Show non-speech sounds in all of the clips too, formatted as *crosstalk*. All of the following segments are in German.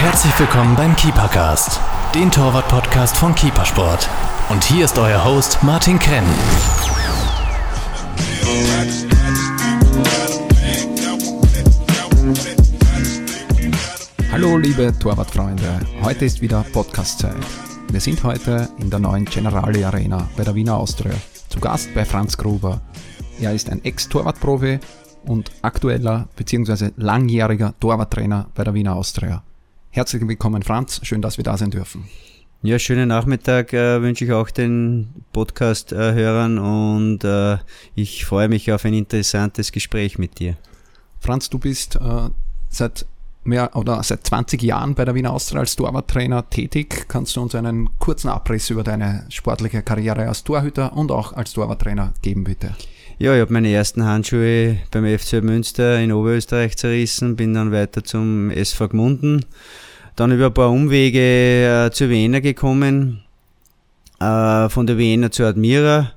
Herzlich willkommen beim Keepercast, den Torwart-Podcast von Keepersport. Und hier ist euer Host Martin Krenn. Hallo liebe Torwartfreunde, heute ist wieder Podcast-Zeit. Wir sind heute in der neuen Generali Arena bei der Wiener Austria. Zu Gast bei Franz Gruber. Er ist ein Ex-Torwartprofi und aktueller bzw. langjähriger Torwarttrainer bei der Wiener Austria. Herzlich willkommen, Franz. Schön, dass wir da sein dürfen. Ja, schönen Nachmittag äh, wünsche ich auch den Podcast-Hörern äh, und äh, ich freue mich auf ein interessantes Gespräch mit dir. Franz, du bist äh, seit mehr oder seit 20 Jahren bei der Wiener Austria als Torwarttrainer tätig. Kannst du uns einen kurzen Abriss über deine sportliche Karriere als Torhüter und auch als Torwarttrainer geben, bitte? Ja, ich habe meine ersten Handschuhe beim FC Münster in Oberösterreich zerrissen, bin dann weiter zum SV Gmunden, dann über ein paar Umwege äh, zur Wiener gekommen, äh, von der Wiener zur Admira,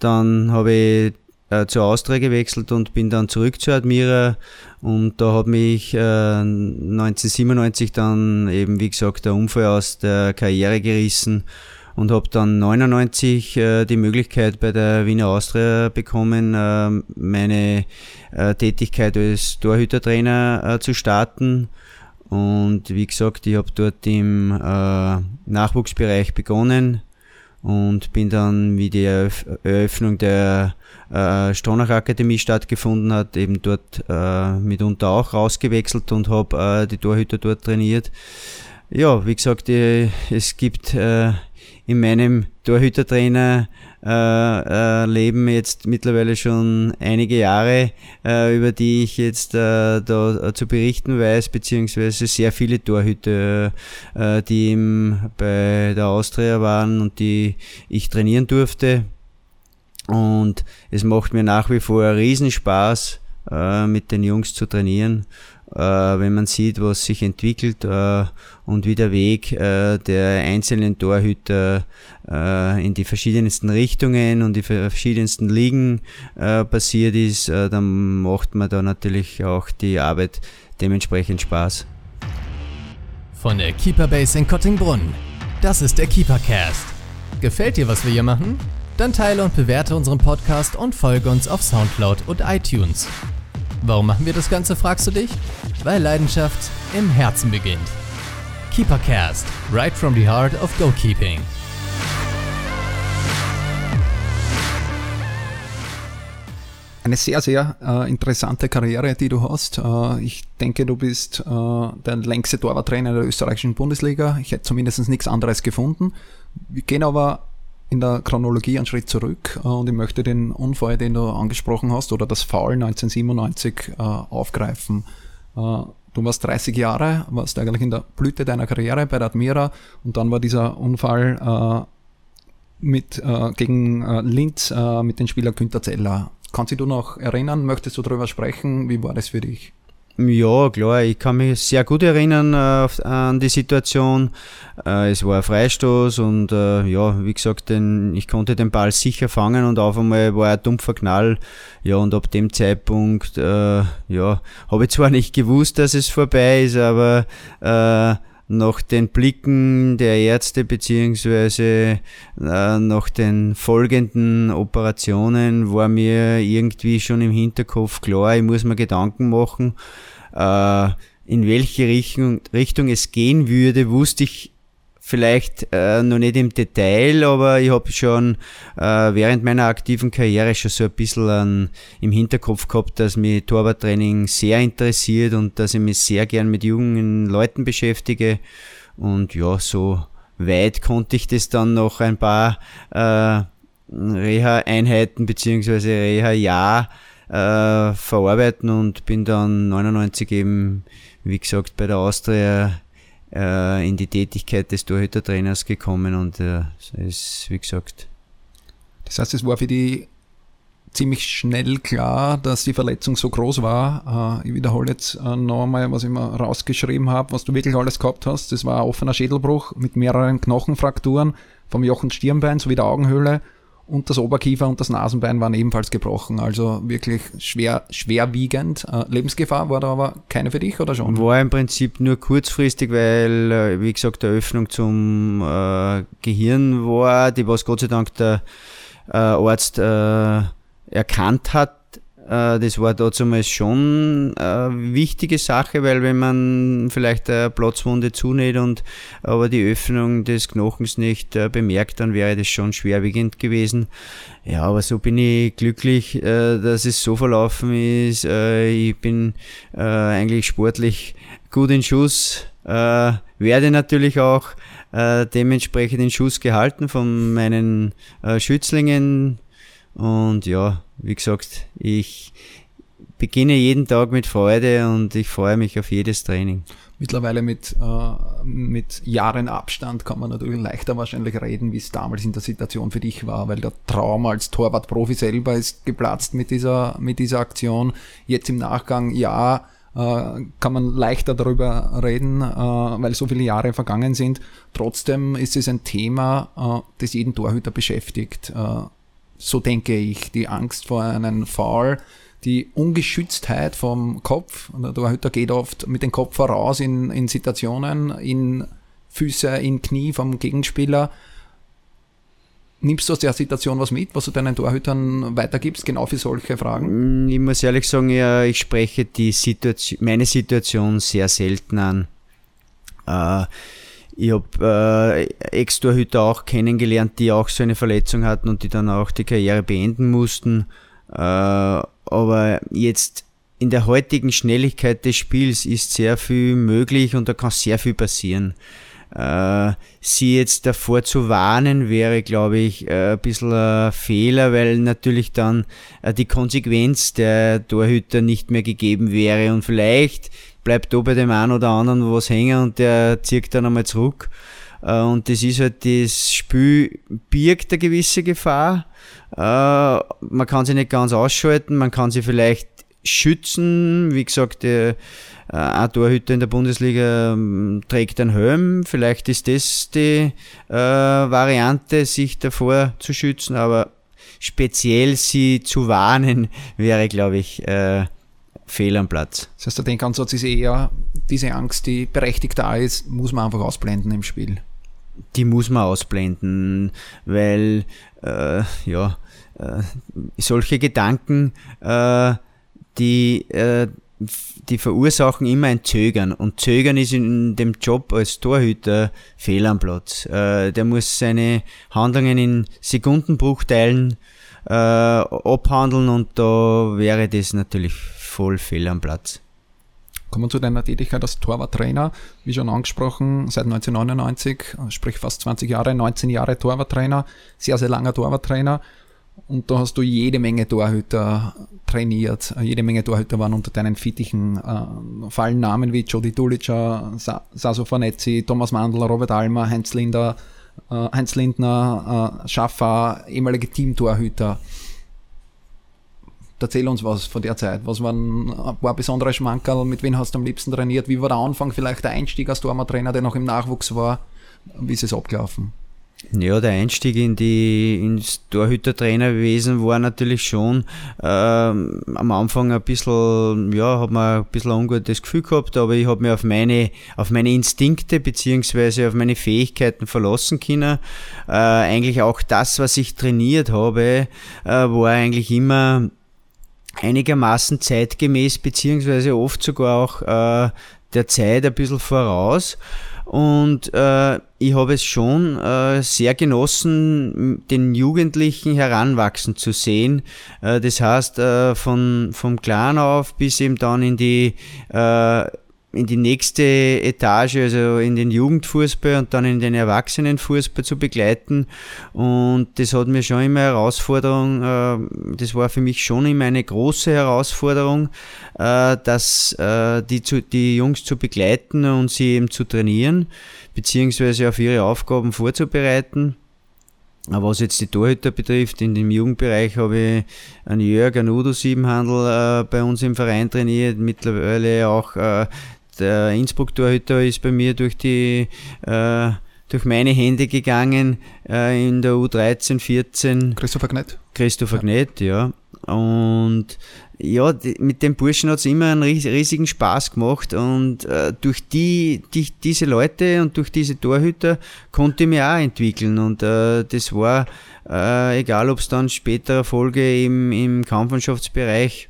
dann habe ich äh, zur Austria gewechselt und bin dann zurück zur Admira. Und da hat mich äh, 1997 dann eben, wie gesagt, der Unfall aus der Karriere gerissen und habe dann 99 äh, die Möglichkeit bei der Wiener Austria bekommen, äh, meine äh, Tätigkeit als Torhütertrainer äh, zu starten. Und wie gesagt, ich habe dort im äh, Nachwuchsbereich begonnen und bin dann, wie die Eröffnung der äh, Stronach Akademie stattgefunden hat, eben dort äh, mitunter auch rausgewechselt und habe die Torhüter dort trainiert. Ja, wie gesagt, es gibt in meinem Torhütertrainer äh, äh, Leben jetzt mittlerweile schon einige Jahre, äh, über die ich jetzt äh, da äh, zu berichten weiß, beziehungsweise sehr viele Torhüter, äh, die im, bei der Austria waren und die ich trainieren durfte. Und es macht mir nach wie vor Riesenspaß, mit den Jungs zu trainieren wenn man sieht, was sich entwickelt äh, und wie der Weg äh, der einzelnen Torhüter äh, in die verschiedensten Richtungen und die verschiedensten Ligen äh, passiert ist, äh, dann macht man da natürlich auch die Arbeit dementsprechend Spaß. Von der Keeperbase in Kottingbrunn. Das ist der Keepercast. Gefällt dir, was wir hier machen? Dann teile und bewerte unseren Podcast und folge uns auf Soundcloud und iTunes. Warum machen wir das Ganze, fragst du dich? Weil Leidenschaft im Herzen beginnt. Keepercast, right from the heart of goalkeeping. Eine sehr, sehr äh, interessante Karriere, die du hast. Äh, ich denke, du bist äh, der längste Torwarttrainer der österreichischen Bundesliga. Ich hätte zumindest nichts anderes gefunden. Wir gehen aber in der Chronologie einen Schritt zurück äh, und ich möchte den Unfall, den du angesprochen hast, oder das Foul 1997 äh, aufgreifen. Äh, du warst 30 Jahre, warst eigentlich in der Blüte deiner Karriere bei der Admira und dann war dieser Unfall mit, gegen Linz mit dem Spieler Günter Zeller. Kannst du dich noch erinnern? Möchtest du darüber sprechen? Wie war das für dich? Ja, klar, ich kann mich sehr gut erinnern äh, an die Situation. Äh, es war ein Freistoß und äh, ja, wie gesagt, den, ich konnte den Ball sicher fangen und auf einmal war ein dumpfer Knall. Ja, und ab dem Zeitpunkt, äh, ja, habe ich zwar nicht gewusst, dass es vorbei ist, aber äh, nach den Blicken der Ärzte beziehungsweise äh, nach den folgenden Operationen war mir irgendwie schon im Hinterkopf klar, ich muss mir Gedanken machen, äh, in welche Richtung, Richtung es gehen würde, wusste ich vielleicht äh, noch nicht im Detail, aber ich habe schon äh, während meiner aktiven Karriere schon so ein bisschen an, im Hinterkopf gehabt, dass mich Torwarttraining sehr interessiert und dass ich mich sehr gern mit jungen Leuten beschäftige. Und ja, so weit konnte ich das dann noch ein paar äh, Reha-Einheiten beziehungsweise Reha-Jahr äh, verarbeiten und bin dann 99 eben, wie gesagt, bei der Austria äh, in die Tätigkeit des Torhütertrainers gekommen und äh, ist, wie gesagt. Das heißt, es war für die ziemlich schnell klar, dass die Verletzung so groß war. Äh, ich wiederhole jetzt äh, einmal, was ich mal rausgeschrieben habe, was du wirklich alles gehabt hast. Das war ein offener Schädelbruch mit mehreren Knochenfrakturen vom Jochen Stirnbein sowie der Augenhöhle und das Oberkiefer und das Nasenbein waren ebenfalls gebrochen. Also wirklich schwer, schwerwiegend. Äh, Lebensgefahr war da aber keine für dich oder schon? War im Prinzip nur kurzfristig, weil, äh, wie gesagt, der Öffnung zum äh, Gehirn war, die was Gott sei Dank der äh, Arzt äh, erkannt hat das war damals schon eine wichtige Sache, weil wenn man vielleicht eine Platzwunde zunäht und aber die Öffnung des Knochens nicht äh, bemerkt, dann wäre das schon schwerwiegend gewesen. Ja, aber so bin ich glücklich, äh, dass es so verlaufen ist. Ich bin eigentlich sportlich gut in Schuss, werde natürlich auch dementsprechend in Schuss gehalten von meinen Schützlingen und ja, wie gesagt, ich beginne jeden Tag mit Freude und ich freue mich auf jedes Training. Mittlerweile mit, äh, mit Jahren Abstand kann man natürlich leichter wahrscheinlich reden, wie es damals in der Situation für dich war, weil der Traum als Torwartprofi selber ist geplatzt mit dieser, mit dieser Aktion. Jetzt im Nachgang, ja, äh, kann man leichter darüber reden, äh, weil so viele Jahre vergangen sind. Trotzdem ist es ein Thema, äh, das jeden Torhüter beschäftigt. So denke ich, die Angst vor einem Foul, die Ungeschütztheit vom Kopf. Und der geht oft mit dem Kopf voraus in, in Situationen, in Füße, in Knie vom Gegenspieler. Nimmst du aus der Situation was mit, was du deinen Torhütern weitergibst, genau für solche Fragen? Mm, ich muss ehrlich sagen, ja, ich spreche die Situation, meine Situation sehr selten an. Äh, ich habe äh, Ex-Torhüter auch kennengelernt, die auch so eine Verletzung hatten und die dann auch die Karriere beenden mussten. Äh, aber jetzt in der heutigen Schnelligkeit des Spiels ist sehr viel möglich und da kann sehr viel passieren. Äh, sie jetzt davor zu warnen, wäre, glaube ich, äh, ein bisschen ein Fehler, weil natürlich dann äh, die Konsequenz der Torhüter nicht mehr gegeben wäre und vielleicht bleibt da bei dem einen oder anderen was hängen und der zieht dann einmal zurück. Äh, und das ist halt, das Spiel birgt eine gewisse Gefahr. Äh, man kann sie nicht ganz ausschalten, man kann sie vielleicht schützen. Wie gesagt, äh, ein Torhüter in der Bundesliga ähm, trägt einen Helm. Vielleicht ist das die Variante, sich davor zu schützen, aber speziell sie zu warnen, *laughs* wäre, glaube ich, äh, fehl am Platz. Das heißt, der Denkansatz ist eher, diese Angst, die berechtigt da ist, muss man einfach ausblenden im Spiel. Die muss man ausblenden, weil äh, ja, äh, solche Gedanken, äh, die, äh, die verursachen immer ein Zögern. Und Zögern ist in dem Job als Torhüter fehl am Platz. Äh, der muss seine Handlungen in Sekundenbruchteilen äh, abhandeln und da wäre das natürlich voll fehl am Platz. Kommen wir zu deiner Tätigkeit als Torwarttrainer. Wie schon angesprochen, seit 1999, sprich fast 20 Jahre, 19 Jahre Torwarttrainer, sehr, sehr langer Torwarttrainer. Und da hast du jede Menge Torhüter trainiert. Jede Menge Torhüter waren unter deinen Fittichen. Äh, fallen Namen wie Jody Dulica, Saso Fanezzi, Thomas Mandl, Robert Almer, Heinz Linder, äh, Heinz Lindner, äh, Schaffer, ehemalige Teamtorhüter. Erzähl uns was von der Zeit. Was waren ein paar besondere Schmankerl? Mit wem hast du am liebsten trainiert? Wie war der Anfang, vielleicht der Einstieg als Torwarttrainer, der noch im Nachwuchs war? Wie ist es abgelaufen? Ja, der Einstieg in die, ins Torhütertrainerwesen war natürlich schon ähm, am Anfang ein bisschen, ja, hat man ein bisschen ein ungutes Gefühl gehabt, aber ich habe mich auf meine, auf meine Instinkte beziehungsweise auf meine Fähigkeiten verlassen können. Äh, eigentlich auch das, was ich trainiert habe, äh, war eigentlich immer einigermaßen zeitgemäß, beziehungsweise oft sogar auch äh, der Zeit ein bisschen voraus. Und äh, ich habe es schon äh, sehr genossen, den Jugendlichen heranwachsen zu sehen. Äh, das heißt, äh, von, vom Clan auf bis eben dann in die äh, in die nächste Etage, also in den Jugendfußball und dann in den Erwachsenenfußball zu begleiten. Und das hat mir schon immer Herausforderung, äh, das war für mich schon immer eine große Herausforderung, äh, dass äh, die, zu, die Jungs zu begleiten und sie eben zu trainieren, beziehungsweise auf ihre Aufgaben vorzubereiten. Aber was jetzt die Torhüter betrifft, in dem Jugendbereich habe ich einen Jörg, einen Udo Siebenhandel äh, bei uns im Verein trainiert, mittlerweile auch äh, der Innsbruck-Torhüter ist bei mir durch die, äh, durch meine Hände gegangen äh, in der U13, 14. Christopher Gnett. Christopher ja. Gnett, ja. Und ja, mit den Burschen hat es immer einen riesigen Spaß gemacht und äh, durch die, die, diese Leute und durch diese Torhüter konnte ich mich auch entwickeln und äh, das war, äh, egal ob es dann später Folge im, im Kampfmannschaftsbereich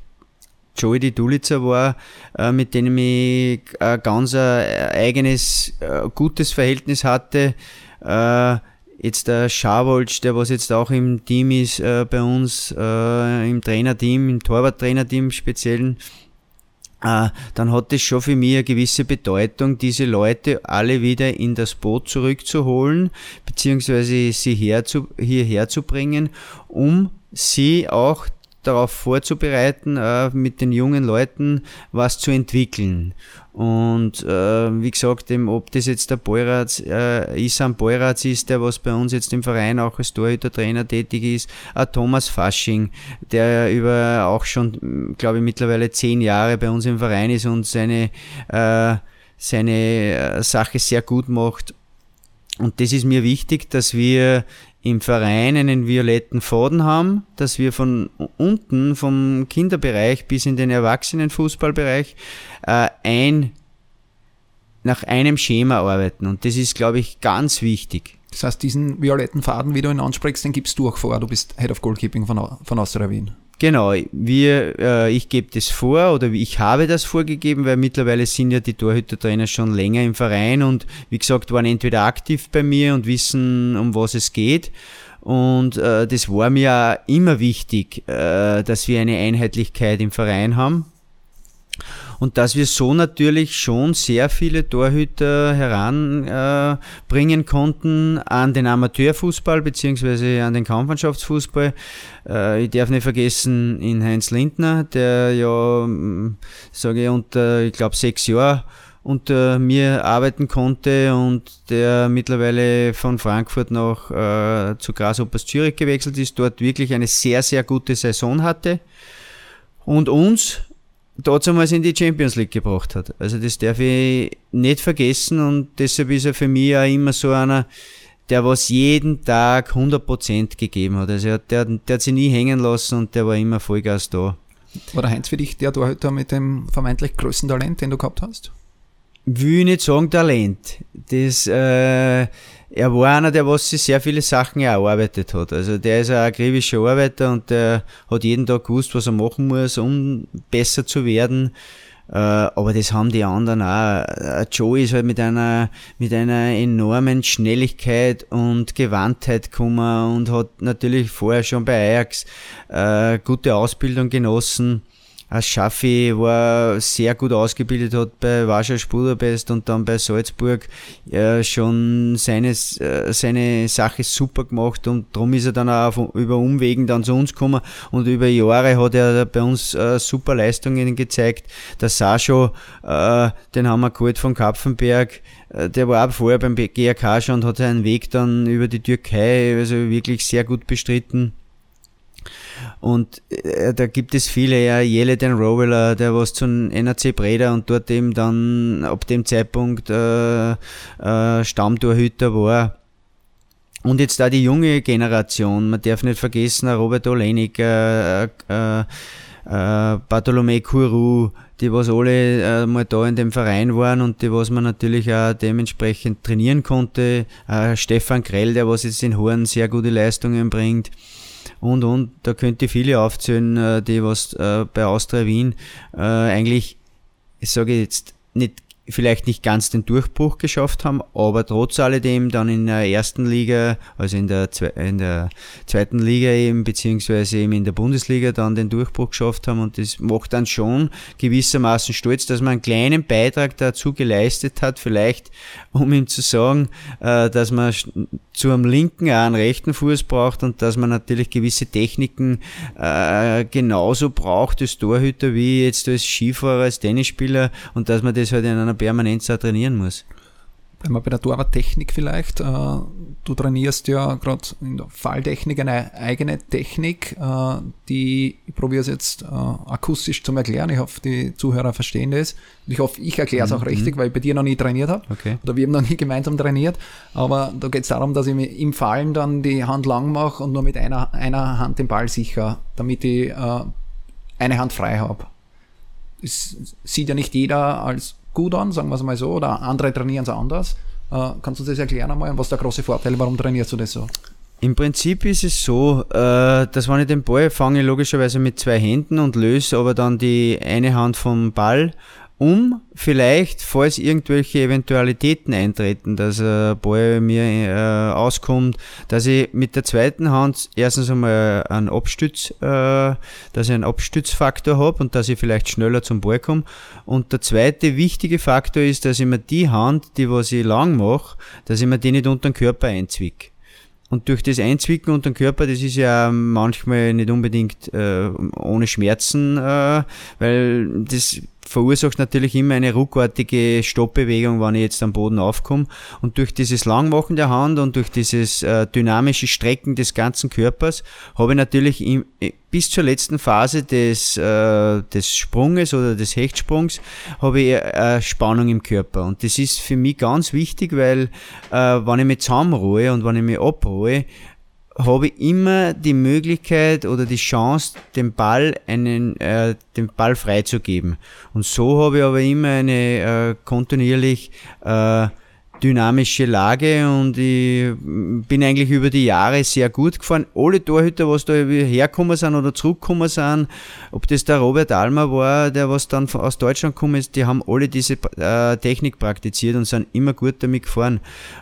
Joey die Dulitzer war, äh, mit dem ich ein ganz äh, eigenes, äh, gutes Verhältnis hatte. Äh, Jetzt der Schawolsch, der was jetzt auch im Team ist, äh, bei uns, äh, im Trainerteam, im Torwarttrainerteam speziellen, äh, dann hat es schon für mich eine gewisse Bedeutung, diese Leute alle wieder in das Boot zurückzuholen, beziehungsweise sie herzu, hierher zu bringen, um sie auch darauf vorzubereiten, äh, mit den jungen Leuten was zu entwickeln. Und äh, wie gesagt, eben, ob das jetzt der Beuratz, äh, Isam Beuratz ist, der was bei uns jetzt im Verein auch als Torhüter-Trainer tätig ist, äh, Thomas Fasching, der über auch schon, glaube ich, mittlerweile zehn Jahre bei uns im Verein ist und seine, äh, seine äh, Sache sehr gut macht. Und das ist mir wichtig, dass wir im Verein einen violetten Faden haben, dass wir von unten, vom Kinderbereich bis in den Erwachsenenfußballbereich äh, ein, nach einem Schema arbeiten. Und das ist, glaube ich, ganz wichtig. Das heißt, diesen violetten Faden, wie du ihn ansprichst, den gibst du auch vor. Du bist Head of Goalkeeping von, von Austria Wien. Genau, wir, äh, ich gebe das vor oder ich habe das vorgegeben, weil mittlerweile sind ja die Torhütertrainer schon länger im Verein und wie gesagt waren entweder aktiv bei mir und wissen, um was es geht. Und äh, das war mir immer wichtig, äh, dass wir eine Einheitlichkeit im Verein haben und dass wir so natürlich schon sehr viele Torhüter heranbringen äh, konnten an den Amateurfußball beziehungsweise an den Kampfmannschaftsfußball. Äh, ich darf nicht vergessen in Heinz Lindner, der ja, mm, sage ich, unter, ich glaube, sechs Jahre unter mir arbeiten konnte und der mittlerweile von Frankfurt nach äh, zu Grasshoppers Zürich gewechselt ist, dort wirklich eine sehr, sehr gute Saison hatte. Und uns damals in die Champions League gebracht hat. Also das darf ich nicht vergessen und deshalb ist er für mich auch immer so einer, der was jeden Tag 100% gegeben hat. Also der, der hat sich nie hängen lassen und der war immer Vollgas da. War der Heinz für dich der Torhüter mit dem vermeintlich größten Talent, den du gehabt hast? Will ich nicht sagen Talent. Das, äh, er war einer, der was sich sehr viele Sachen erarbeitet hat. Also der ist ein akribischer Arbeiter und der hat jeden Tag gewusst, was er machen muss, um besser zu werden. Äh, aber das haben die anderen auch. Äh, Joe ist halt mit einer, mit einer enormen Schnelligkeit und Gewandtheit gekommen und hat natürlich vorher schon bei Ajax äh, gute Ausbildung genossen Schaffi war sehr gut ausgebildet, hat bei Warschau Budapest und dann bei Salzburg äh, schon seines, äh, seine Sache super gemacht und darum ist er dann auch auf, über Umwegen dann zu uns gekommen und über Jahre hat er bei uns äh, super Leistungen gezeigt. Der Sascho, äh, den haben wir geholt von Kapfenberg, äh, der war auch vorher beim GRK schon und hat seinen Weg dann über die Türkei also wirklich sehr gut bestritten. Und äh, da gibt es viele, ja, Jelle den Roweler, der was zum NRC Breda und dort eben dann ab dem Zeitpunkt äh, äh, Stammtorhüter war. Und jetzt da die junge Generation, man darf nicht vergessen, Robert Olenik, äh, äh, äh, Bartolomé Kuru, die was alle äh, mal da in dem Verein waren und die was man natürlich auch dementsprechend trainieren konnte. Äh, Stefan Grell, der was jetzt in Horn sehr gute Leistungen bringt und und. Da könnte ich viele aufzählen, äh, die was äh, bei Austria Wien äh, eigentlich, ich sage jetzt nicht vielleicht nicht ganz den Durchbruch geschafft haben, aber trotz alledem dann in der ersten Liga, also in der, in der zweiten Liga eben, beziehungsweise eben in der Bundesliga dann den Durchbruch geschafft haben und das macht dann schon gewissermaßen stolz, dass man einen kleinen Beitrag dazu geleistet hat, vielleicht um ihm zu sagen, äh, dass man zu einem linken auch einen rechten Fuß braucht und dass man natürlich gewisse Techniken äh, genauso braucht als Torhüter wie jetzt als Skifahrer, als Tennisspieler und dass man das halt in einer Permanenz auch trainieren muss. Bleiben wir bei der Torwarttechnik vielleicht. Äh, du trainierst ja gerade in der Falltechnik eine eigene Technik, äh, die, ich probiere es jetzt äh, akustisch zu erklären. Ich hoffe, die Zuhörer verstehen das. Ich hoffe, ich erkläre es auch mhm. richtig, weil ich bei dir noch nie trainiert habe. Okay. Oder wir haben noch nie gemeinsam trainiert. Aber da geht es darum, dass ich im Fallen dann die Hand lang mache und nur mit einer, einer Hand den Ball sicher, damit ich eine Hand frei habe. Es sieht ja nicht jeder als gut an, sagen wir es mal so, oder andere trainieren es anders. Äh, kannst du das erklären einmal und was der große Vorteil, warum trainierst du das so? Im Prinzip ist es so, äh, dass wenn ich den Ball fange, logischerweise mit zwei Händen und löse aber dann die eine Hand vom Ball um vielleicht, falls irgendwelche Eventualitäten eintreten, dass ein Ball mir äh, auskommt, dass ich mit der zweiten Hand erstens einmal einen Abstütz, äh, dass ich einen Abstützfaktor habe und dass ich vielleicht schneller zum Ball komme. Und der zweite wichtige Faktor ist, dass ich mir die Hand, die was ich lang mache, dass ich mir die nicht unter den Körper einzwick. Und durch das Einzwicken unter den Körper, das ist ja manchmal nicht unbedingt äh, ohne Schmerzen, äh, weil das verursacht natürlich immer eine ruckartige Stoppbewegung, wenn ich jetzt am Boden aufkomme. Und durch dieses Langmachen der Hand und durch dieses äh, dynamische Strecken des ganzen Körpers habe ich natürlich im, äh, bis zur letzten Phase des, äh, des Sprunges oder des Hechtsprungs habe ich äh, Spannung im Körper. Und das ist für mich ganz wichtig, weil äh, wenn ich mich zusammenruhe und wenn ich mich abruhe, habe ich immer die Möglichkeit oder die Chance, den Ball einen, äh, den Ball freizugeben. Und so habe ich aber immer eine äh, kontinuierlich äh, dynamische Lage und ich bin eigentlich über die Jahre sehr gut gefahren. Alle Torhüter, was da hergekommen sind oder zurückgekommen sind, ob das der Robert Almer war, der was dann aus Deutschland gekommen ist, die haben alle diese äh, Technik praktiziert und sind immer gut damit gefahren.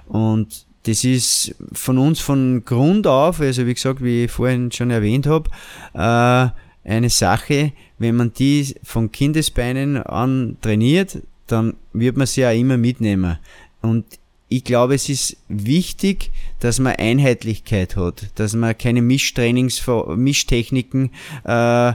Und das ist von uns von Grund auf, also wie gesagt, wie ich vorhin schon erwähnt habe, äh, eine Sache, wenn man die von Kindesbeinen an trainiert, dann wird man sie ja immer mitnehmen. Und ich glaube, es ist wichtig, dass man Einheitlichkeit hat, dass man keine Mischtrainings, Mischtechniken äh,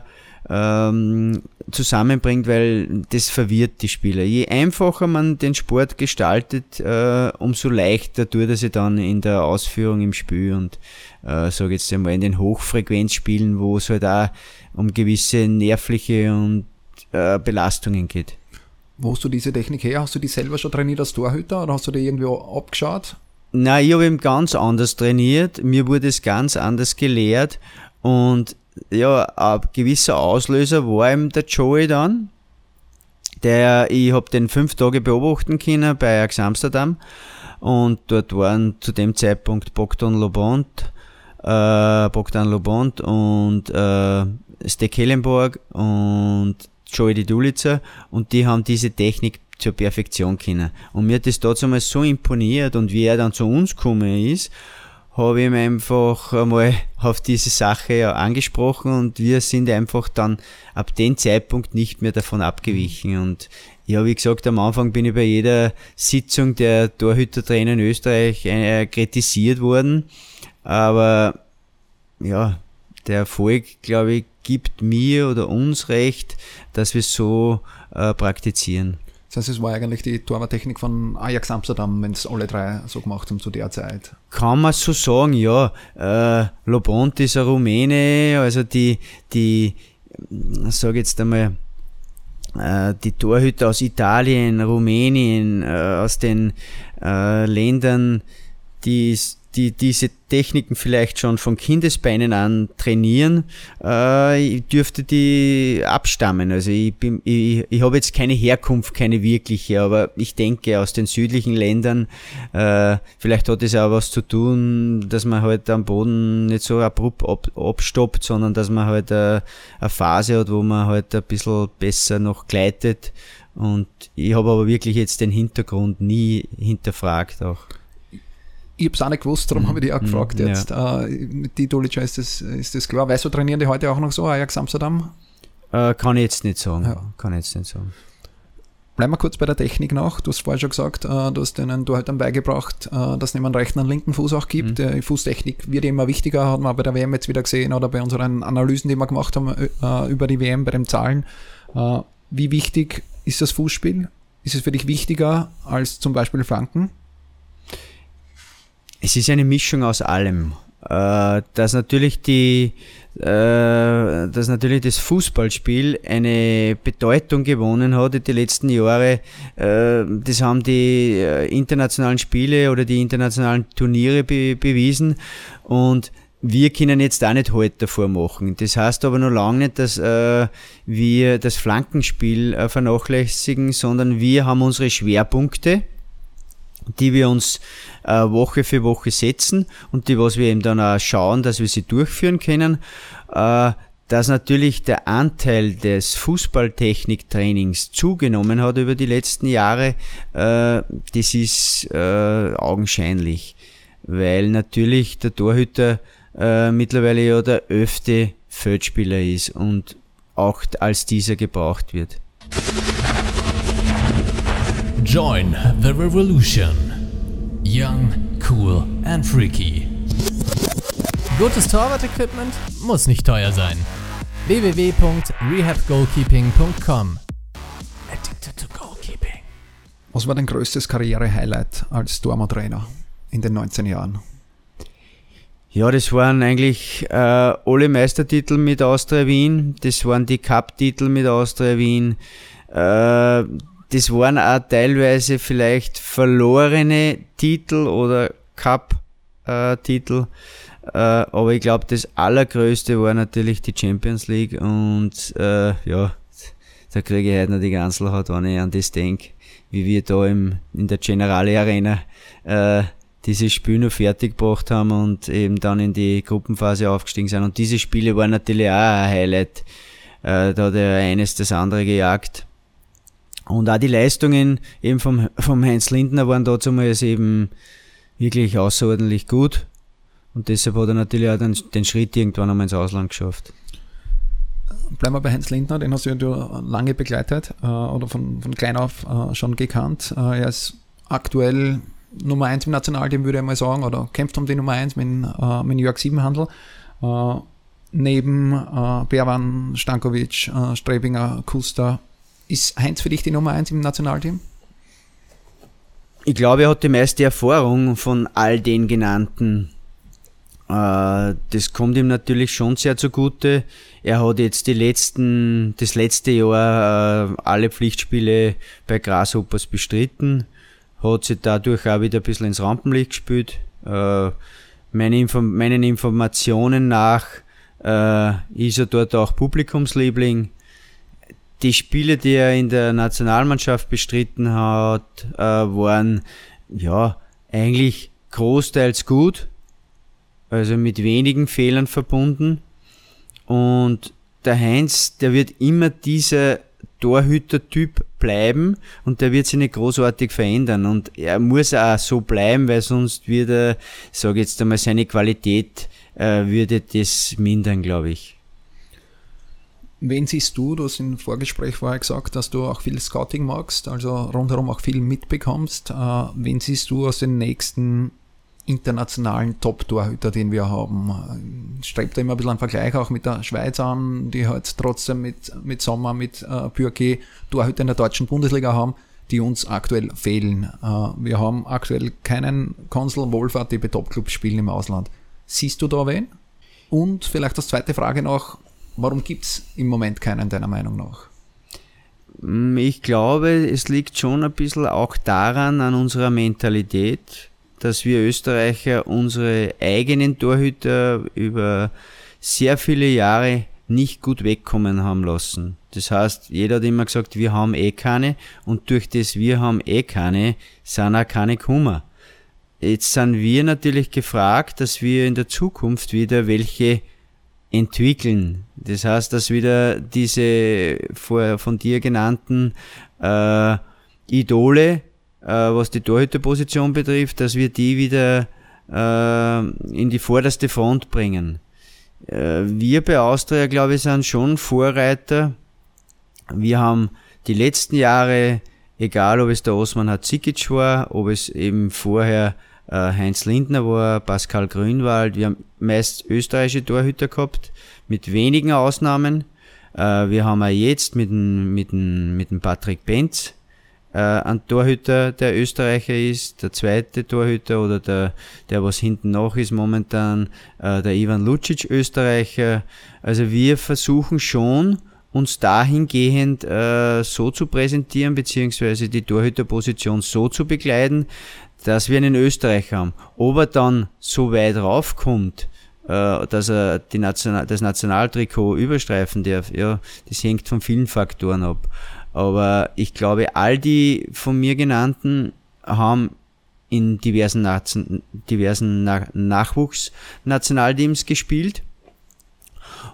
ähm, zusammenbringt, weil das verwirrt die Spieler. Je einfacher man den Sport gestaltet, äh, umso leichter tut er sich dann in der Ausführung im Spiel und äh, sage jetzt einmal in den Hochfrequenzspielen, wo es halt auch um gewisse nervliche und äh, Belastungen geht. Wo hast du diese Technik her? Hast du die selber schon trainiert als Torhüter oder hast du die irgendwo abgeschaut? Nein, ich habe eben ganz anders trainiert. Mir wurde es ganz anders gelehrt und ja, ein gewisser Auslöser war eben der Joey dann. Der, ich habe den fünf Tage beobachten können bei Ajax Amsterdam und dort waren zu dem Zeitpunkt Bogdan Lobont, äh, Bogdan Lobont und äh, Stek Hellenborg und Joey Di Dulica und die haben diese Technik zur Perfektion können. Und mir hat das damals so imponiert und wie er dann zu uns gekommen ist, habe ich ihm einfach einmal auf diese Sache angesprochen und wir sind einfach dann ab dem Zeitpunkt nicht mehr davon abgewichen. Und ja, wie gesagt, am Anfang bin ich bei jeder Sitzung der Torhütertrainer in Österreich äh, kritisiert worden. Aber ja, der Erfolg, glaube ich, gibt mir oder uns recht, dass wir so äh, praktizieren. Das heißt, es war eigentlich die Torwarttechnik von Ajax Amsterdam, wenn es alle drei so gemacht haben zu der Zeit. Kann man so sagen, ja. Äh, Lobont ist ein Rumäne, also die, die, sag jetzt einmal, äh, die Torhüter aus Italien, Rumänien, äh, aus den äh, Ländern, die die diese Techniken vielleicht schon von Kindesbeinen an trainieren, äh, ich dürfte die abstammen. Also ich, bin, ich, ich habe jetzt keine Herkunft, keine wirkliche, aber ich denke aus den südlichen Ländern, äh, vielleicht hat es auch was zu tun, dass man halt am Boden nicht so abrupt ab, abstoppt, sondern dass man halt äh, eine Phase hat, wo man halt ein bisschen besser noch gleitet. Und ich habe aber wirklich jetzt den Hintergrund nie hinterfragt auch. Ich habe es auch nicht gewusst, darum mhm. habe ich dich auch gefragt mhm, jetzt. Ja. Äh, mit die ist das, ist das klar. Weißt du, trainieren die heute auch noch so, Ajax Amsterdam? Äh, kann ich jetzt nicht sagen. Ja. Kann ich jetzt nicht sagen. Bleiben wir kurz bei der Technik nach. Du hast vorher schon gesagt, äh, du hast denen du halt dann beigebracht, äh, dass es neben rechten und linken Fuß auch gibt. Mhm. Die Fußtechnik wird immer wichtiger, hat man bei der WM jetzt wieder gesehen oder bei unseren Analysen, die wir gemacht haben äh, über die WM bei den Zahlen. Äh, wie wichtig ist das Fußspiel? Ist es für dich wichtiger als zum Beispiel Flanken? Es ist eine Mischung aus allem. Äh, dass natürlich die, äh, dass natürlich das Fußballspiel eine Bedeutung gewonnen hat in den letzten Jahren. Äh, das haben die internationalen Spiele oder die internationalen Turniere be bewiesen und wir können jetzt auch nicht Halt davor machen. Das heißt aber noch lange nicht, dass wir das Flankenspiel vernachlässigen, sondern wir haben unsere Schwerpunkte die wir uns äh, Woche für Woche setzen und die, was wir eben dann auch schauen, dass wir sie durchführen können. Äh, dass natürlich der Anteil des Fußballtechniktrainings zugenommen hat über die letzten Jahre, äh, das ist äh, augenscheinlich, weil natürlich der Torhüter äh, mittlerweile ja der öfte Feldspieler ist und auch als dieser gebraucht wird. Join the revolution. Young, cool and freaky. Gutes Torwart-Equipment muss nicht teuer sein. www.rehabgoalkeeping.com Addicted to Goalkeeping. Was war dein größtes Karriere-Highlight als Dormo-Trainer in den 19 Jahren? Ja, das waren eigentlich äh, alle Meistertitel mit Austria Wien, das waren die Cup-Titel mit Austria Wien, äh, das waren auch teilweise vielleicht verlorene Titel oder Cup-Titel. Äh, aber ich glaube, das Allergrößte war natürlich die Champions League und äh, ja, da kriege ich heute noch die Ganzelhaut, wenn ich an das denke, wie wir da im, in der Generale Arena äh, dieses Spiel noch fertig gebracht haben und eben dann in die Gruppenphase aufgestiegen sind. Und diese Spiele waren natürlich auch ein Highlight. Äh, da hat er eines das andere gejagt. Und auch die Leistungen eben vom, vom Heinz Lindner waren damals eben wirklich außerordentlich gut. Und deshalb hat er natürlich auch den, den Schritt irgendwann einmal ins Ausland geschafft. Bleiben wir bei Heinz Lindner, den hast du lange begleitet äh, oder von, von klein auf äh, schon gekannt. Äh, er ist aktuell Nummer 1 im Nationalteam, würde ich mal sagen, oder kämpft um die Nummer 1 mit, äh, mit Jörg Siebenhandel. Äh, neben äh, Berwan, Stankovic, äh, Strebinger, Kuster ist Heinz für dich die Nummer 1 im Nationalteam? Ich glaube, er hat die meiste Erfahrung von all den genannten. Äh, das kommt ihm natürlich schon sehr zugute. Er hat jetzt die letzten, das letzte Jahr äh, alle Pflichtspiele bei Grasshoppers bestritten, hat sich dadurch auch wieder ein bisschen ins Rampenlicht gespielt. Äh, meinen Informationen nach ist er dort auch Publikumsliebling die Spiele, die er in der Nationalmannschaft bestritten hat, äh, waren ja eigentlich großteils gut, also mit wenigen Fehlern verbunden. Und der Heinz, der wird immer dieser Torhüter-Typ bleiben und der wird sich nicht großartig verändern. Und er muss auch so bleiben, weil sonst wird er, sage jetzt einmal, seine Qualität äh, würde das mindern, glaube ich. Wen siehst du? Du hast im Vorgespräch vorher gesagt, dass du auch viel Scouting magst, also rundherum auch viel mitbekommst. Äh, wen siehst du aus den nächsten internationalen Top-Torhüter, den wir haben? Strebt da immer ein bisschen einen Vergleich auch mit der Schweiz an, die halt trotzdem mit, mit Sommer, mit äh, Pürke Torhüter in der deutschen Bundesliga haben, die uns aktuell fehlen. Äh, wir haben aktuell keinen Konsul Wohlfahrt, die bei Top-Clubs spielen im Ausland. Siehst du da wen? Und vielleicht als zweite Frage noch, Warum gibt es im Moment keinen, deiner Meinung nach? Mm, ich glaube, es liegt schon ein bisschen auch daran, an unserer Mentalität, dass wir Österreicher unsere eigenen Torhüter über sehr viele Jahre nicht gut wegkommen haben lassen. Das heißt, jeder hat immer gesagt, wir haben eh keine und durch das wir haben eh keine, sind auch keine Kummer. Jetzt sind wir natürlich gefragt, dass wir in der Zukunft wieder welche entwickeln. Das heißt, dass wieder diese vor, von dir genannten äh, Idole, äh, was die Torhüterposition betrifft, dass wir die wieder äh, in die vorderste Front bringen. Äh, wir bei Austria, glaube ich, sind schon Vorreiter. Wir haben die letzten Jahre, egal ob es der Osman Hatzikic war, ob es eben vorher Heinz Lindner war, Pascal Grünwald. Wir haben meist österreichische Torhüter gehabt, mit wenigen Ausnahmen. Äh, wir haben auch jetzt mit dem, mit dem, mit dem Patrick Benz äh, ein Torhüter, der Österreicher ist, der zweite Torhüter oder der, der was hinten noch ist momentan, äh, der Ivan Lucic, Österreicher. Also wir versuchen schon, uns dahingehend äh, so zu präsentieren, beziehungsweise die Torhüterposition so zu begleiten, dass wir einen Österreicher haben. Ob er dann so weit raufkommt, äh, dass er die National das Nationaltrikot überstreifen darf, ja, das hängt von vielen Faktoren ab. Aber ich glaube, all die von mir genannten haben in diversen, Nation, diversen Na Nachwuchsnationalteams gespielt.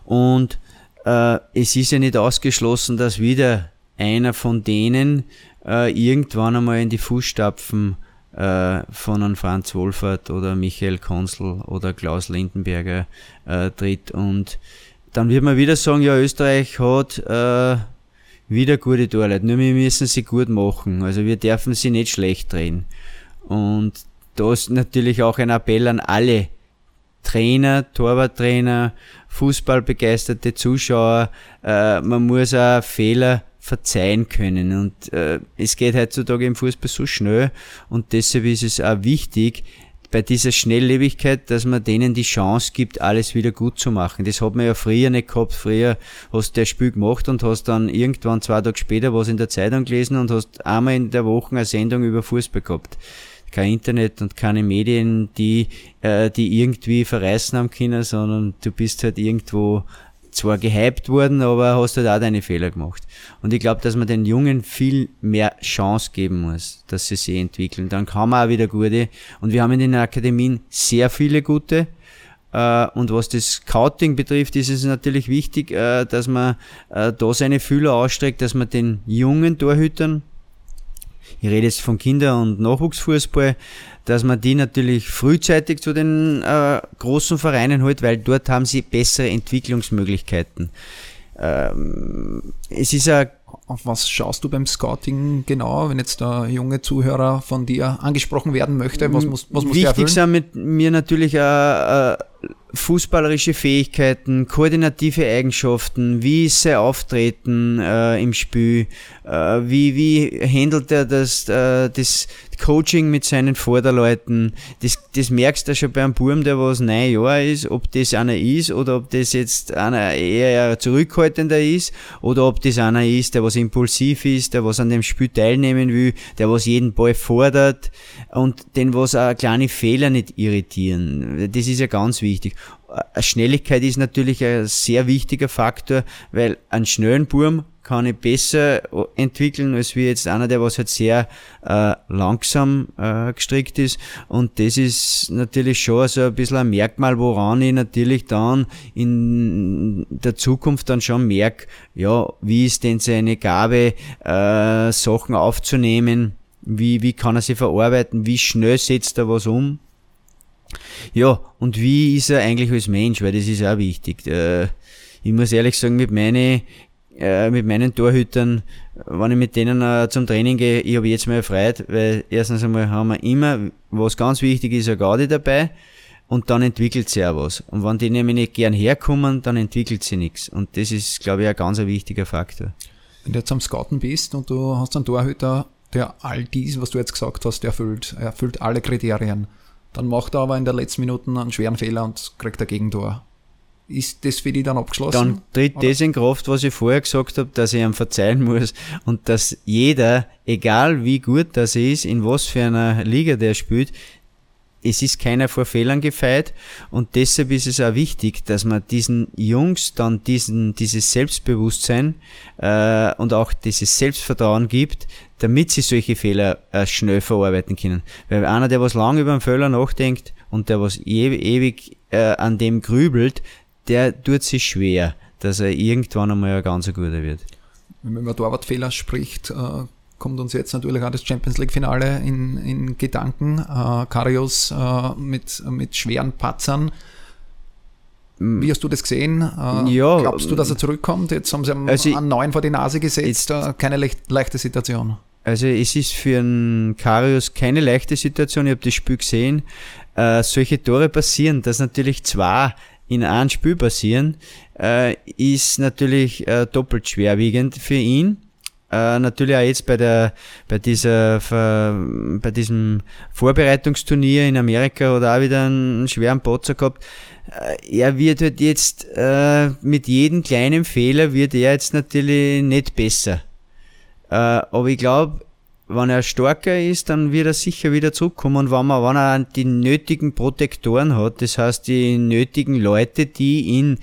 Und äh, es ist ja nicht ausgeschlossen, dass wieder einer von denen äh, irgendwann einmal in die Fußstapfen äh, von einem Franz Wolfert oder Michael Konzel oder Klaus Lindenberger äh, tritt. Und dann wird man wieder sagen, ja, Österreich hat äh, wieder gute Torleute, nur wir müssen sie gut machen. Also wir dürfen sie nicht schlecht drehen. Und da ist natürlich auch ein Appell an alle Trainer, Torwarttrainer, Fußballbegeisterte Zuschauer. Äh, man muss auch Fehler verzeihen können. Und äh, es geht heutzutage im Fußball so schnell und deshalb ist es auch wichtig, bei dieser Schnelllebigkeit, dass man denen die Chance gibt, alles wieder gut zu machen. Das hat man ja früher nicht gehabt. Früher hast du das Spiel gemacht und hast dann irgendwann zwei Tage später was in der Zeitung gelesen und hast einmal in der Woche eine Sendung über Fußball gehabt. Kein Internet und keine Medien, die, äh, die irgendwie verreißen haben können, sondern du bist halt irgendwo zwar gehypt worden, aber hast halt auch deine Fehler gemacht. Und ich glaube, dass man den Jungen viel mehr Chance geben muss, dass sie sich entwickeln. Dann kann man auch wieder gute. Und wir haben in den Akademien sehr viele gute. Äh, und was das Scouting betrifft, ist es natürlich wichtig, äh, dass man äh, da seine Fühler ausstreckt, dass man den jungen Torhütern ich rede jetzt von Kinder- und Nachwuchsfußball, dass man die natürlich frühzeitig zu den äh, großen Vereinen holt, weil dort haben sie bessere Entwicklungsmöglichkeiten. Ähm, es ist ja auf was schaust du beim Scouting genau, wenn jetzt der junge Zuhörer von dir angesprochen werden möchte? Was muss, was muss Wichtig sind mit mir natürlich äh, äh, fußballerische Fähigkeiten, koordinative Eigenschaften, wie ist sein Auftreten äh, im Spiel, äh, wie, wie handelt er das, äh, das Coaching mit seinen Vorderleuten. Das, das merkst du schon beim Burm, der was neun Jahre ist, ob das einer ist oder ob das jetzt einer eher zurückhaltender ist oder ob das einer ist, der was impulsiv ist, der was an dem Spiel teilnehmen will, der was jeden Ball fordert und den was auch kleine Fehler nicht irritieren. Das ist ja ganz wichtig. Schnelligkeit ist natürlich ein sehr wichtiger Faktor, weil einen schnellen Burm kann ich besser entwickeln, als wie jetzt einer, der was halt sehr äh, langsam äh, gestrickt ist. Und das ist natürlich schon so ein bisschen ein Merkmal, woran ich natürlich dann in der Zukunft dann schon merke, ja, wie ist denn seine Gabe, äh, Sachen aufzunehmen, wie, wie kann er sie verarbeiten, wie schnell setzt er was um. Ja, und wie ist er eigentlich als Mensch, weil das ist auch wichtig. Äh, ich muss ehrlich sagen, mit meinen äh, mit meinen Torhütern, wenn ich mit denen äh, zum Training gehe, ich habe jetzt mal erfreut, weil erstens einmal haben wir immer, was ganz wichtig ist, eine Gaudi dabei und dann entwickelt sie auch was. Und wenn die nämlich nicht gern herkommen, dann entwickelt sie nichts. Und das ist, glaube ich, ein ganz wichtiger Faktor. Wenn du jetzt am Scouten bist und du hast einen Torhüter, der all dies, was du jetzt gesagt hast, erfüllt, erfüllt alle Kriterien, dann macht er aber in der letzten Minute einen schweren Fehler und kriegt ein Gegentor ist das für die dann abgeschlossen? Dann tritt oder? das in Kraft, was ich vorher gesagt habe, dass ich ihm verzeihen muss und dass jeder, egal wie gut das ist, in was für einer Liga der spielt, es ist keiner vor Fehlern gefeit und deshalb ist es auch wichtig, dass man diesen Jungs dann diesen, dieses Selbstbewusstsein äh, und auch dieses Selbstvertrauen gibt, damit sie solche Fehler äh, schnell verarbeiten können. Weil einer, der was lange über einen Fehler nachdenkt und der was ewig äh, an dem grübelt, der tut sich schwer, dass er irgendwann einmal ein ganz guter wird. Wenn man über Torwartfehler spricht, äh, kommt uns jetzt natürlich auch das Champions League-Finale in, in Gedanken. Äh, Karius äh, mit, mit schweren Patzern. Wie hast du das gesehen? Äh, ja, glaubst du, dass er zurückkommt? Jetzt haben sie einen, also einen neuen vor die Nase gesetzt. Äh, keine leichte Situation. Also es ist für einen Karius keine leichte Situation. Ich habe das Spiel gesehen. Äh, solche Tore passieren, dass natürlich zwei in einem Spiel passieren, äh, ist natürlich äh, doppelt schwerwiegend für ihn. Äh, natürlich auch jetzt bei der bei dieser bei diesem Vorbereitungsturnier in Amerika oder auch wieder einen schweren Potzer gehabt. Äh, er wird halt jetzt äh, mit jedem kleinen Fehler wird er jetzt natürlich nicht besser. Äh, aber ich glaube, wenn er stärker ist, dann wird er sicher wieder zurückkommen. Und wenn, man, wenn er die nötigen Protektoren hat, das heißt die nötigen Leute, die ihn,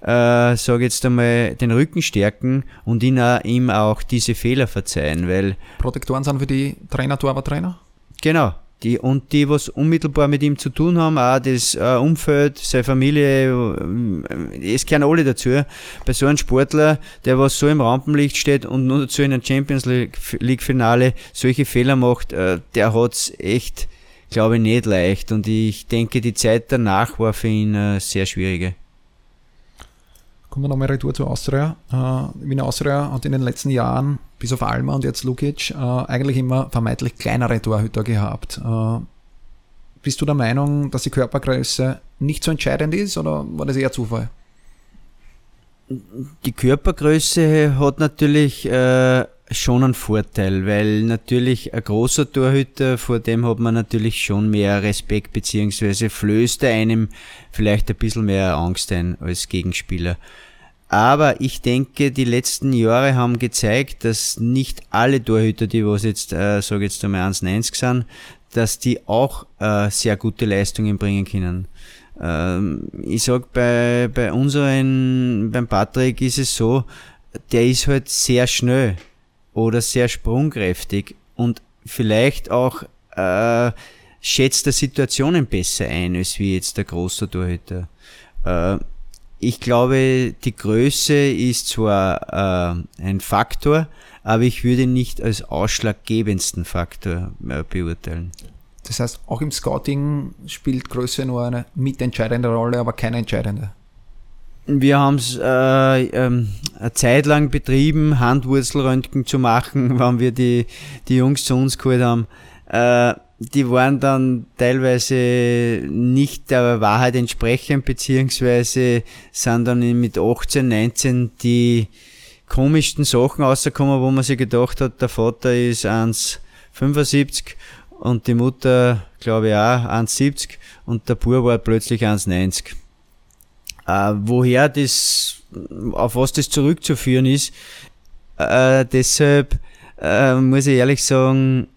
äh, sage jetzt einmal, den Rücken stärken und ihn auch, ihm auch diese Fehler verzeihen, weil... Protektoren sind für die Trainer, Torwarttrainer? Genau. Die, und die, was unmittelbar mit ihm zu tun haben, auch das äh, Umfeld, seine Familie, äh, es gehören alle dazu. Bei so einem Sportler, der was so im Rampenlicht steht und nur dazu in einem Champions League Finale solche Fehler macht, äh, der hat's echt, glaube ich, nicht leicht. Und ich denke, die Zeit danach war für ihn äh, sehr schwierige. Kommen wir nochmal retour zu Austria. Äh, Wiener Austria hat in den letzten Jahren, bis auf Alma und jetzt Lukic, äh, eigentlich immer vermeintlich kleinere Torhüter gehabt. Äh, bist du der Meinung, dass die Körpergröße nicht so entscheidend ist oder war das eher Zufall? Die Körpergröße hat natürlich äh, schon einen Vorteil, weil natürlich ein großer Torhüter, vor dem hat man natürlich schon mehr Respekt, beziehungsweise flößt er einem vielleicht ein bisschen mehr Angst ein als Gegenspieler. Aber ich denke, die letzten Jahre haben gezeigt, dass nicht alle Torhüter, die was jetzt, äh, sage jetzt einmal 1,90 sind, dass die auch äh, sehr gute Leistungen bringen können. Ähm, ich sag bei, bei unseren, beim Patrick ist es so, der ist halt sehr schnell oder sehr sprungkräftig und vielleicht auch äh, schätzt er Situationen besser ein als wie jetzt der große Torhüter. Äh, ich glaube, die Größe ist zwar äh, ein Faktor, aber ich würde nicht als ausschlaggebendsten Faktor äh, beurteilen. Das heißt, auch im Scouting spielt Größe nur eine mitentscheidende Rolle, aber keine entscheidende. Wir haben es äh, ähm, eine Zeit lang betrieben, Handwurzelröntgen zu machen, *laughs* wenn wir die, die Jungs zu uns geholt haben. Äh, die waren dann teilweise nicht der Wahrheit entsprechend, beziehungsweise sind dann mit 18, 19 die komischsten Sachen rausgekommen, wo man sich gedacht hat, der Vater ist 1,75 und die Mutter, glaube ich, auch 1,70 und der Bub war plötzlich 1,90. Äh, woher das, auf was das zurückzuführen ist, äh, deshalb äh, muss ich ehrlich sagen,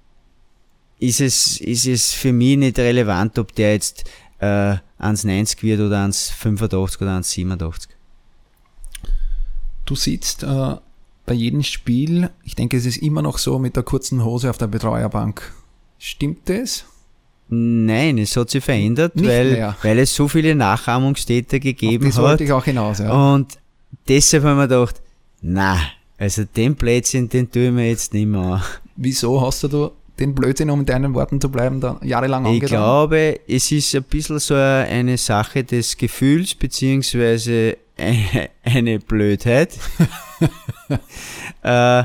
ist es, ist es für mich nicht relevant, ob der jetzt äh, 1,90 wird oder 1,85 oder 1,87. Du sitzt äh, bei jedem Spiel, ich denke, es ist immer noch so mit der kurzen Hose auf der Betreuerbank. Stimmt das? Nein, es hat sich verändert, weil, weil es so viele Nachahmungstäter gegeben das hat. wollte ich auch hinaus, ja. Und deshalb haben wir gedacht, na, also den Plätzchen, den tue ich mir jetzt nicht mehr an. Wieso hast du den Blödsinn, um in deinen Worten zu bleiben, da jahrelang angetan? Ich glaube, es ist ein bisschen so eine Sache des Gefühls, beziehungsweise *laughs* eine, Blödheit. *laughs* äh,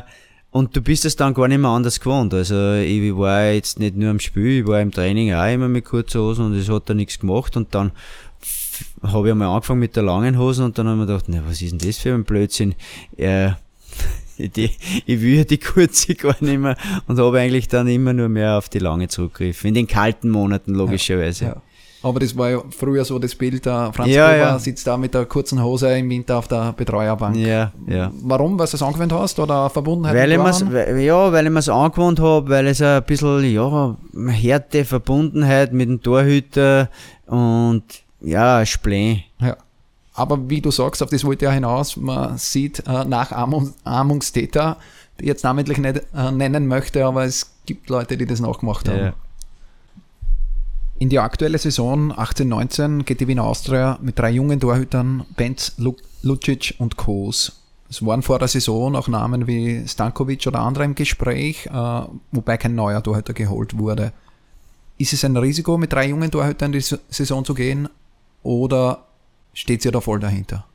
und du bist es dann gar nicht mehr anders gewohnt. Also ich war jetzt nicht nur am Spiel, ich war im Training auch immer mit kurzer Hosen und es hat da nichts gemacht und dann habe ich einmal angefangen mit der langen Hosen und dann habe ich mir gedacht, na, was ist denn das für ein Blödsinn? Äh, die, ich will die kurze *laughs* gar nicht mehr und habe eigentlich dann immer nur mehr auf die lange zurückgegriffen. In den kalten Monaten logischerweise. Ja, ja. Aber das war ja früher so das Bild, der Franz ja, Gruber ja. sitzt da mit der kurzen Hose im Winter auf der Betreuerbank. Ja, ja. Warum? Weil du es angewöhnt hast oder Verbundenheit? Weil ich ja, weil ich mir es angewohnt habe, weil es ein bisschen, ja, Härte, Verbundenheit mit dem Torhüter und ja, Spleen. Ja. Aber wie du sagst, auf das wollte er hinaus, man sieht äh, Nachahmungstäter, die jetzt namentlich nicht äh, nennen möchte, aber es gibt Leute, die das nachgemacht haben. Ja. In die aktuelle Saison 18-19 geht die Wiener Austria mit drei jungen Torhütern, Benz, Lucic und Kos. Es waren vor der Saison auch Namen wie Stankovic oder andere im Gespräch, äh, wobei kein neuer Torhüter geholt wurde. Ist es ein Risiko, mit drei jungen Torhütern in die Saison zu gehen oder steht sie da voll dahinter?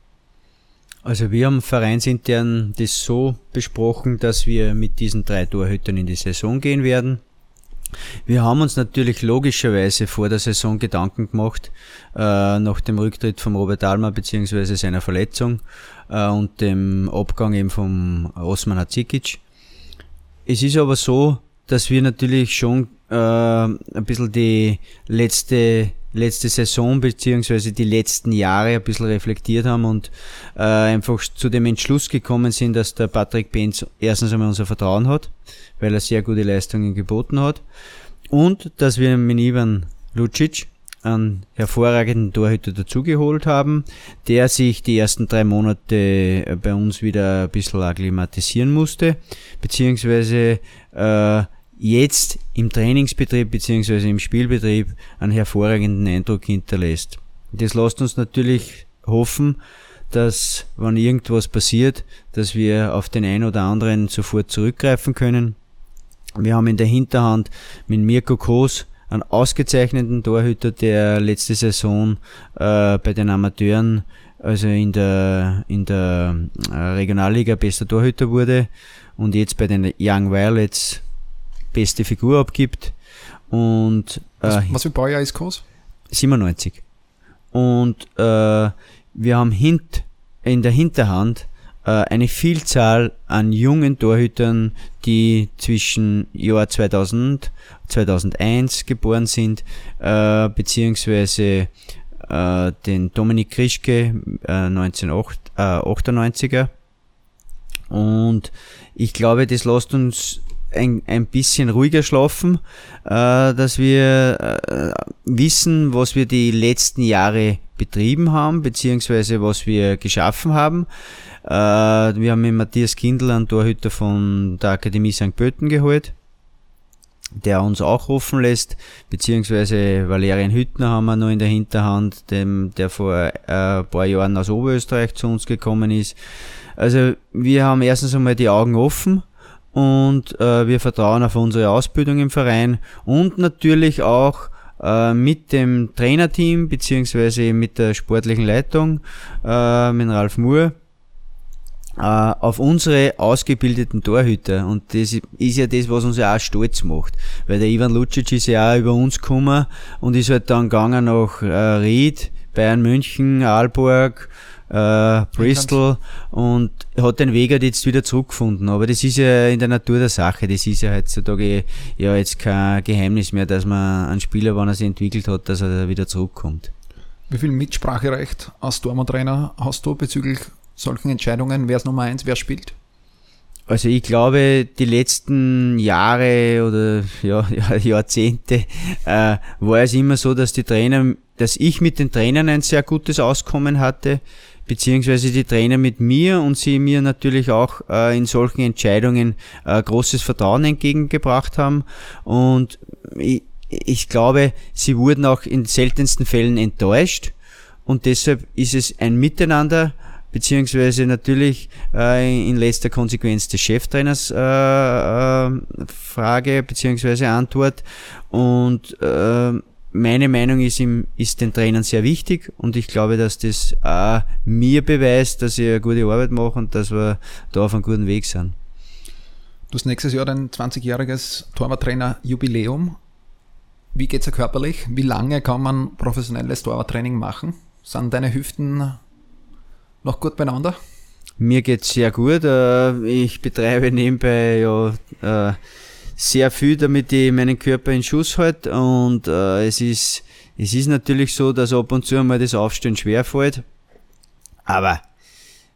Also wir haben vereinsintern das so besprochen, dass wir mit diesen drei Torhütern in die Saison gehen werden. Wir haben uns natürlich logischerweise vor der Saison Gedanken gemacht, äh, nach dem Rücktritt von Robert Almer bzw. seiner Verletzung äh, und dem Abgang eben vom Osman Hadzikic, es ist aber so, dass wir natürlich schon äh, ein bisschen die letzte letzte Saison beziehungsweise die letzten Jahre ein bisschen reflektiert haben und äh, einfach zu dem Entschluss gekommen sind, dass der Patrick Benz erstens einmal unser Vertrauen hat, weil er sehr gute Leistungen geboten hat und dass wir mit Ivan Lucic einen hervorragenden Torhüter dazugeholt haben, der sich die ersten drei Monate bei uns wieder ein bisschen akklimatisieren musste, beziehungsweise äh, jetzt im Trainingsbetrieb bzw. im Spielbetrieb einen hervorragenden Eindruck hinterlässt. Das lässt uns natürlich hoffen, dass, wenn irgendwas passiert, dass wir auf den einen oder anderen sofort zurückgreifen können. Wir haben in der Hinterhand mit Mirko Kos einen ausgezeichneten Torhüter, der letzte Saison äh, bei den Amateuren, also in der, in der äh, Regionalliga bester Torhüter wurde und jetzt bei den Young Violets beste Figur abgibt. Und, was, äh, was für Baujahr ist Kos? 97. Und äh, wir haben hint, in der Hinterhand äh, eine Vielzahl an jungen Torhütern, die zwischen Jahr 2000 2001 geboren sind, äh, beziehungsweise äh, den Dominik Krischke äh, 1998er. Und ich glaube, das lässt uns ein, ein bisschen ruhiger schlafen, äh, dass wir äh, wissen, was wir die letzten Jahre betrieben haben, beziehungsweise was wir geschaffen haben. Äh, wir haben mit Matthias Kindl einen Torhüter von der Akademie St. Pölten geholt, der uns auch hoffen lässt, beziehungsweise Valerian Hüttner haben wir noch in der Hinterhand, dem, der vor äh, ein paar Jahren aus Oberösterreich zu uns gekommen ist. Also wir haben erstens einmal die Augen offen und äh, wir vertrauen auf unsere Ausbildung im Verein und natürlich auch äh, mit dem Trainerteam beziehungsweise mit der sportlichen Leitung, äh, mit Ralf Moore, äh, auf unsere ausgebildeten Torhüter. Und das ist ja das, was uns ja auch stolz macht. Weil der Ivan Lucic ist ja auch über uns gekommen und ist halt dann gegangen nach äh, Ried, Bayern München, Aalborg, äh, Bristol und hat den Weg halt jetzt wieder zurückgefunden. Aber das ist ja in der Natur der Sache. Das ist ja heutzutage ja jetzt kein Geheimnis mehr, dass man einen Spieler, wenn er sich entwickelt hat, dass er wieder zurückkommt. Wie viel Mitspracherecht als Dortmund-Trainer hast du bezüglich solchen Entscheidungen? Wer ist Nummer eins? Wer spielt? Also ich glaube, die letzten Jahre oder *laughs* ja, Jahrzehnte äh, war es immer so, dass die Trainer, dass ich mit den Trainern ein sehr gutes Auskommen hatte beziehungsweise die Trainer mit mir und sie mir natürlich auch äh, in solchen Entscheidungen äh, großes Vertrauen entgegengebracht haben. Und ich, ich glaube, sie wurden auch in seltensten Fällen enttäuscht. Und deshalb ist es ein Miteinander, beziehungsweise natürlich äh, in letzter Konsequenz des Cheftrainers äh, äh, Frage beziehungsweise Antwort und äh, meine Meinung ist, ihm, ist den Trainern sehr wichtig und ich glaube, dass das auch mir beweist, dass ich eine gute Arbeit mache und dass wir da auf einem guten Weg sind. Du hast nächstes Jahr dein 20-jähriges Torwarttrainer-Jubiläum. Wie geht es körperlich? Wie lange kann man professionelles Torwarttraining machen? Sind deine Hüften noch gut beieinander? Mir geht es sehr gut. Äh, ich betreibe nebenbei ja äh, sehr viel, damit ich meinen Körper in Schuss halte. Und äh, es, ist, es ist natürlich so, dass ab und zu einmal das Aufstehen schwer fällt. Aber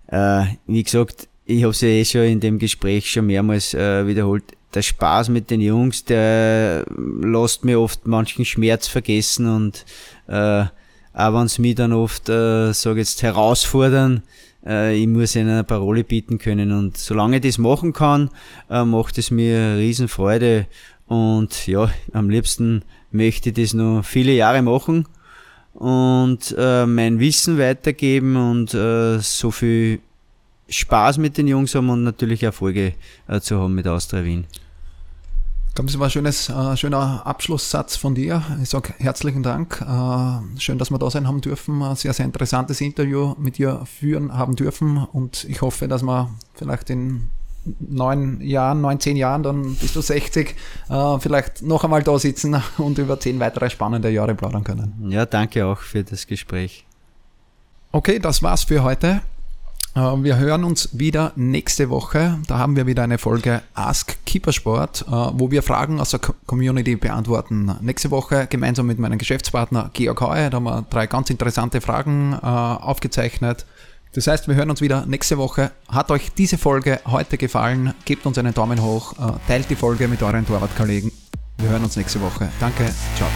äh, wie gesagt, ich habe es ja eh schon in dem Gespräch schon mehrmals äh, wiederholt. Der Spaß mit den Jungs, der lässt mir oft manchen Schmerz vergessen und äh, auch wenn sie mich dann oft, äh, sage jetzt, herausfordern, äh, ich muss ihnen eine Parole bieten können. Und solange ich das machen kann, äh, macht es mir Riesenfreude. Und ja, am liebsten möchte ich das noch viele Jahre machen und äh, mein Wissen weitergeben und äh, so viel Spaß mit den Jungs haben und natürlich Erfolge äh, zu haben mit Austria Wien. Ich glaube, das war ein schönes, äh, schöner Abschlusssatz von dir. Ich sage herzlichen Dank. Äh, schön, dass wir da sein haben dürfen. Ein sehr, sehr interessantes Interview mit dir führen haben dürfen. Und ich hoffe, dass wir vielleicht in neun Jahren, neun, zehn Jahren, dann bist du 60, äh, vielleicht noch einmal da sitzen *laughs* und über zehn weitere spannende Jahre plaudern können. Ja, danke auch für das Gespräch. Okay, das war's für heute. Äh, wir hören uns wieder nächste Woche. Da haben wir wieder eine Folge Ask Keepersport, äh, wo wir Fragen aus der Community beantworten. Nächste Woche gemeinsam mit meinem Geschäftspartner Georg Heu. Da haben wir drei ganz interessante Fragen äh, aufgezeichnet. Das heißt, wir hören uns wieder nächste Woche. Hat euch diese Folge heute gefallen? Gebt uns einen Daumen hoch, teilt die Folge mit euren Torwartkollegen. Wir hören uns nächste Woche. Danke, ciao.